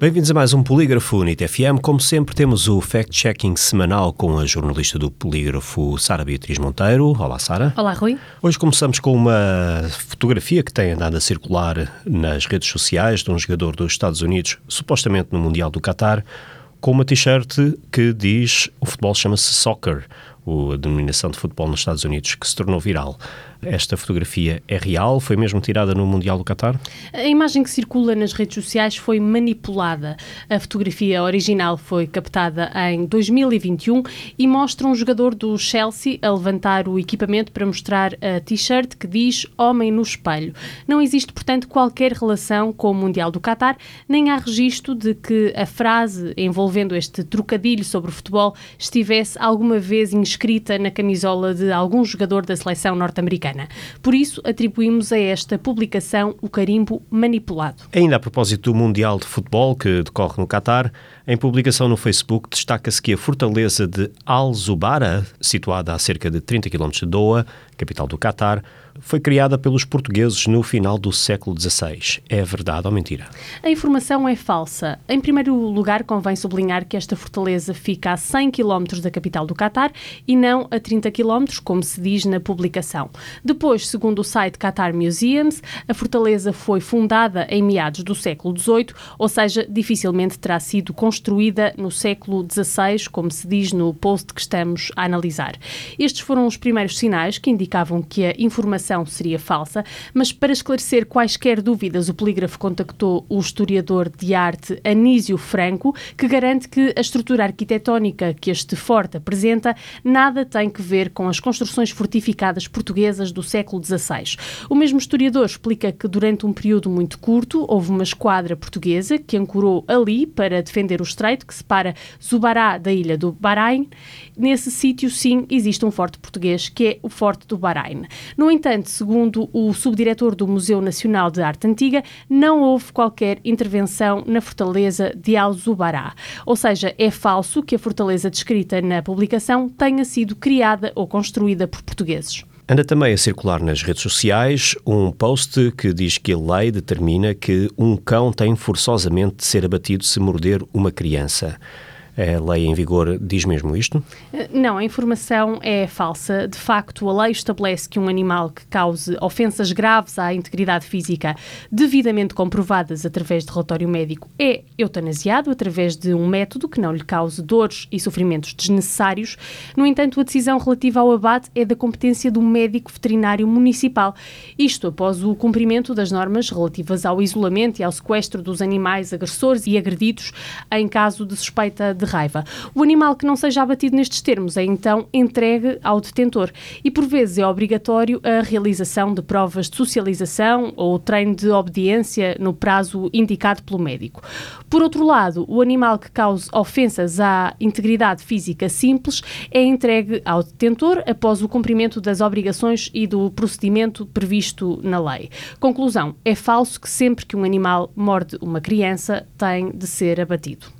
Bem-vindos a mais um Polígrafo NIT FM. Como sempre, temos o fact-checking semanal com a jornalista do Polígrafo, Sara Beatriz Monteiro. Olá, Sara. Olá, Rui. Hoje começamos com uma fotografia que tem andado a circular nas redes sociais de um jogador dos Estados Unidos, supostamente no Mundial do Qatar, com uma t-shirt que diz o futebol chama-se soccer, a denominação de futebol nos Estados Unidos, que se tornou viral. Esta fotografia é real? Foi mesmo tirada no Mundial do Qatar? A imagem que circula nas redes sociais foi manipulada. A fotografia original foi captada em 2021 e mostra um jogador do Chelsea a levantar o equipamento para mostrar a t-shirt que diz Homem no Espelho. Não existe, portanto, qualquer relação com o Mundial do Qatar, nem há registro de que a frase envolvendo este trocadilho sobre o futebol estivesse alguma vez inscrita na camisola de algum jogador da seleção norte-americana. Por isso, atribuímos a esta publicação o carimbo manipulado. Ainda a propósito do Mundial de Futebol que decorre no Catar, em publicação no Facebook destaca-se que a fortaleza de Al-Zubara, situada a cerca de 30 km de Doha, capital do Catar, foi criada pelos portugueses no final do século XVI. É verdade ou mentira? A informação é falsa. Em primeiro lugar, convém sublinhar que esta fortaleza fica a 100 km da capital do Catar e não a 30 km, como se diz na publicação. Depois, segundo o site Qatar Museums, a fortaleza foi fundada em meados do século XVIII, ou seja, dificilmente terá sido construída no século XVI, como se diz no post que estamos a analisar. Estes foram os primeiros sinais que indicavam que a informação seria falsa, mas para esclarecer quaisquer dúvidas, o polígrafo contactou o historiador de arte Anísio Franco, que garante que a estrutura arquitetónica que este forte apresenta nada tem que ver com as construções fortificadas portuguesas do século XVI. O mesmo historiador explica que durante um período muito curto houve uma esquadra portuguesa que ancorou ali para defender o estreito que separa Zubará da ilha do Bahrein. Nesse sítio, sim, existe um forte português que é o Forte do Bahrein. No entanto, segundo o subdiretor do Museu Nacional de Arte Antiga, não houve qualquer intervenção na fortaleza de Al-Zubará. Ou seja, é falso que a fortaleza descrita na publicação tenha sido criada ou construída por portugueses. Anda também a circular nas redes sociais um post que diz que a lei determina que um cão tem forçosamente de ser abatido se morder uma criança. A lei em vigor diz mesmo isto? Não, a informação é falsa. De facto, a lei estabelece que um animal que cause ofensas graves à integridade física, devidamente comprovadas através de relatório médico, é eutanasiado através de um método que não lhe cause dores e sofrimentos desnecessários. No entanto, a decisão relativa ao abate é da competência do médico veterinário municipal. Isto após o cumprimento das normas relativas ao isolamento e ao sequestro dos animais agressores e agredidos em caso de suspeita de raiva. O animal que não seja abatido nestes termos é então entregue ao detentor e, por vezes, é obrigatório a realização de provas de socialização ou treino de obediência no prazo indicado pelo médico. Por outro lado, o animal que cause ofensas à integridade física simples é entregue ao detentor após o cumprimento das obrigações e do procedimento previsto na lei. Conclusão: é falso que sempre que um animal morde uma criança tem de ser abatido.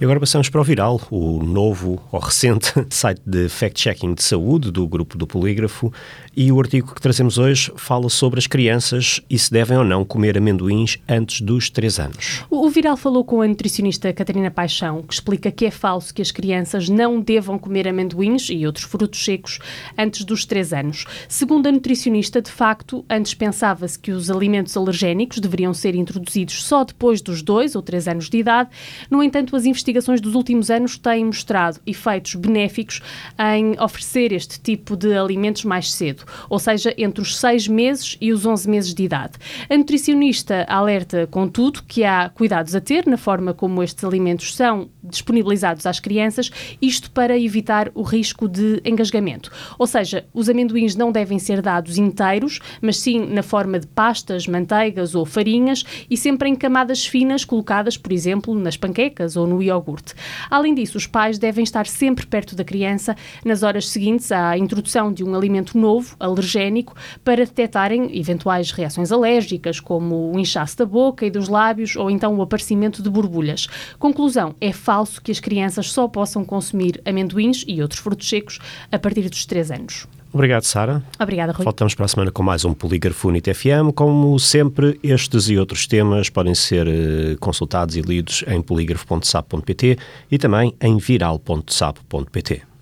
E agora passamos para o Viral, o novo ou recente site de fact-checking de saúde do grupo do Polígrafo. E o artigo que trazemos hoje fala sobre as crianças e se devem ou não comer amendoins antes dos 3 anos. O, Viral falou com a nutricionista Catarina Paixão, que explica que é falso que as crianças não devam comer amendoins e outros frutos secos antes dos 3 anos. Segundo a nutricionista, de facto, antes pensava-se que os alimentos alergénicos deveriam ser introduzidos só depois dos 2 ou 3 anos de idade. No entanto, as investigações investigações dos últimos anos têm mostrado efeitos benéficos em oferecer este tipo de alimentos mais cedo, ou seja, entre os 6 meses e os 11 meses de idade. A nutricionista alerta, contudo, que há cuidados a ter na forma como estes alimentos são disponibilizados às crianças, isto para evitar o risco de engasgamento. Ou seja, os amendoins não devem ser dados inteiros, mas sim na forma de pastas, manteigas ou farinhas e sempre em camadas finas colocadas, por exemplo, nas panquecas ou no iogurte. Além disso, os pais devem estar sempre perto da criança nas horas seguintes à introdução de um alimento novo, alergénico, para detectarem eventuais reações alérgicas, como o inchaço da boca e dos lábios ou então o aparecimento de borbulhas. Conclusão: é falso que as crianças só possam consumir amendoins e outros frutos secos a partir dos 3 anos. Obrigado, Sara. Obrigada, Rui. Voltamos para a semana com mais um Polígrafo Unit FM. Como sempre, estes e outros temas podem ser uh, consultados e lidos em polígrafo.sap.pt e também em viral.sap.pt.